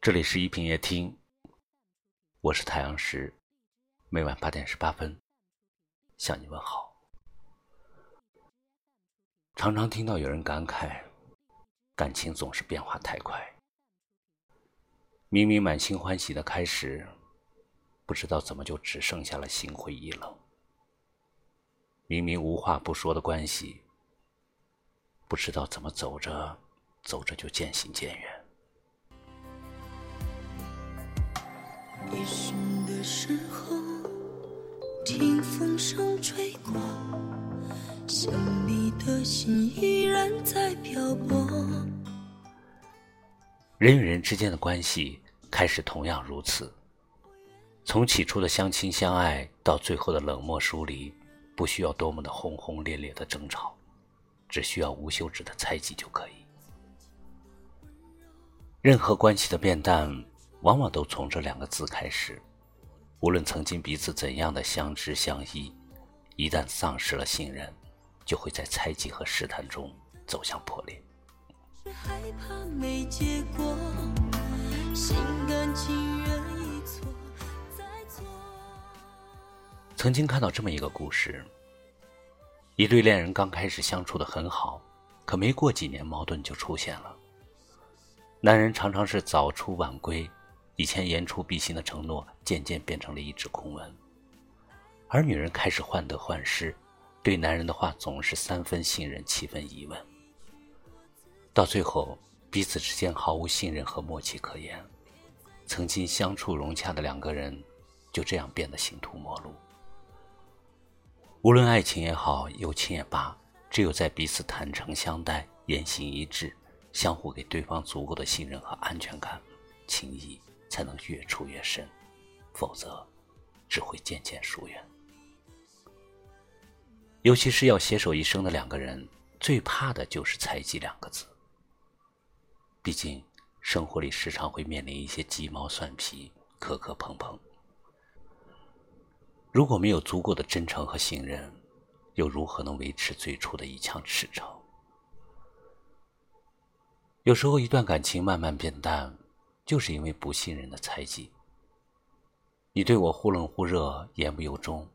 这里是一品夜听，我是太阳石，每晚八点十八分向你问好。常常听到有人感慨，感情总是变化太快，明明满心欢喜的开始，不知道怎么就只剩下了心灰意冷；明明无话不说的关系，不知道怎么走着走着就渐行渐远。夜深的时候，听风声吹过，想你的心依然在漂泊。人与人之间的关系开始同样如此，从起初的相亲相爱到最后的冷漠疏离，不需要多么的轰轰烈烈的争吵，只需要无休止的猜忌就可以。任何关系的变淡。往往都从这两个字开始。无论曾经彼此怎样的相知相依，一旦丧失了信任，就会在猜忌和试探中走向破裂。害怕没结果。心甘情愿曾经看到这么一个故事：一对恋人刚开始相处的很好，可没过几年，矛盾就出现了。男人常常是早出晚归。以前言出必行的承诺，渐渐变成了一纸空文。而女人开始患得患失，对男人的话总是三分信任，七分疑问。到最后，彼此之间毫无信任和默契可言，曾经相处融洽的两个人，就这样变得形同陌路。无论爱情也好，友情也罢，只有在彼此坦诚相待、言行一致，相互给对方足够的信任和安全感，情谊。才能越处越深，否则只会渐渐疏远。尤其是要携手一生的两个人，最怕的就是猜忌两个字。毕竟生活里时常会面临一些鸡毛蒜皮、磕磕碰碰。如果没有足够的真诚和信任，又如何能维持最初的一腔赤诚？有时候，一段感情慢慢变淡。就是因为不信任的猜忌。你对我忽冷忽热、言不由衷，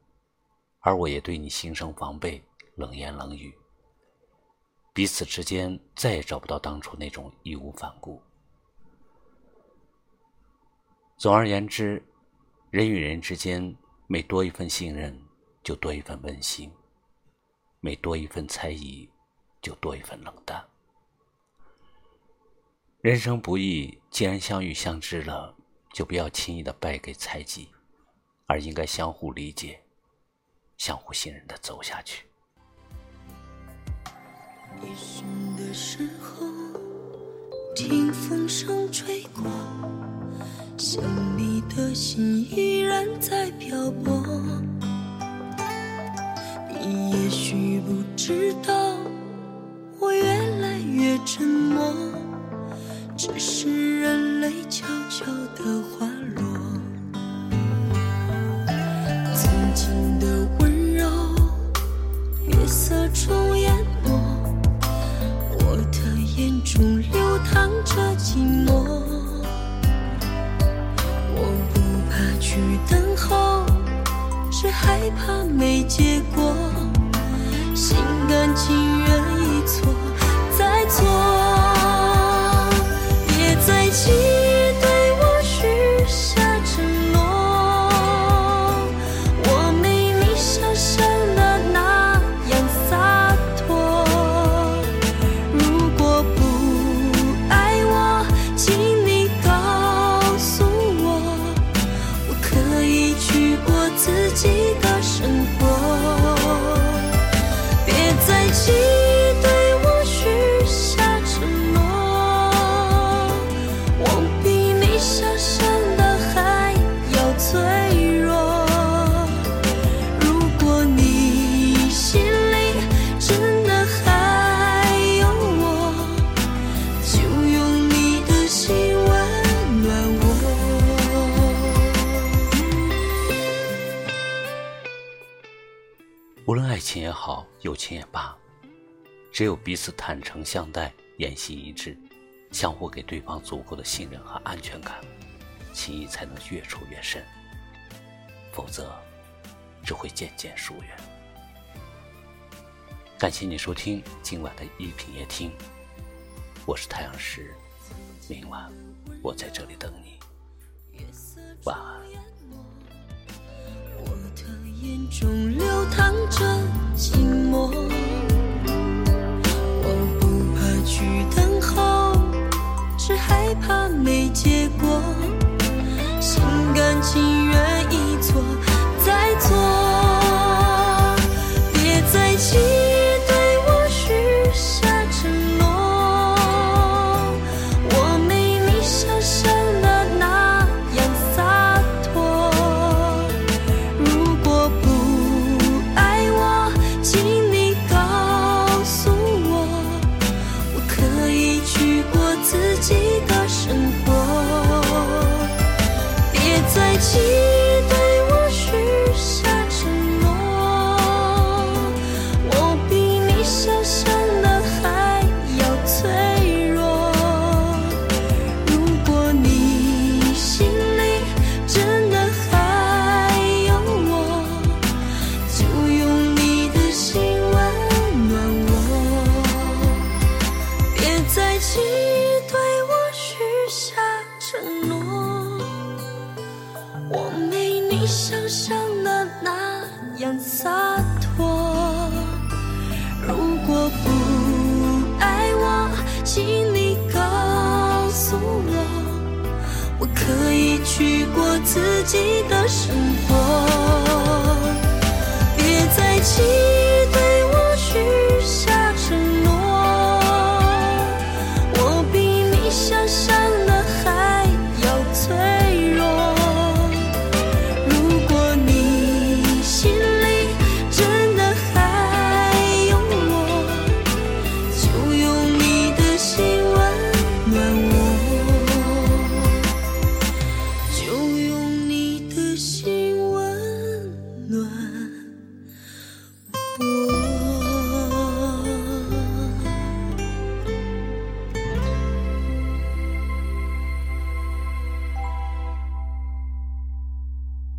而我也对你心生防备、冷言冷语。彼此之间再也找不到当初那种义无反顾。总而言之，人与人之间每多一份信任，就多一份温馨；每多一份猜疑，就多一份冷淡。人生不易，既然相遇相知了，就不要轻易的败给猜忌，而应该相互理解、相互信任的走下去。夜深的时候，听风声吹过，想你的心依然在漂泊。你也许不知道，只害怕没结果，心甘情愿情也好，友情也罢，只有彼此坦诚相待，言行一致，相互给对方足够的信任和安全感，情谊才能越处越深。否则，只会渐渐疏远。感谢你收听今晚的一品夜听，我是太阳石，明晚我在这里等你，晚安。我的眼中流淌着自己的生活。别再轻暖。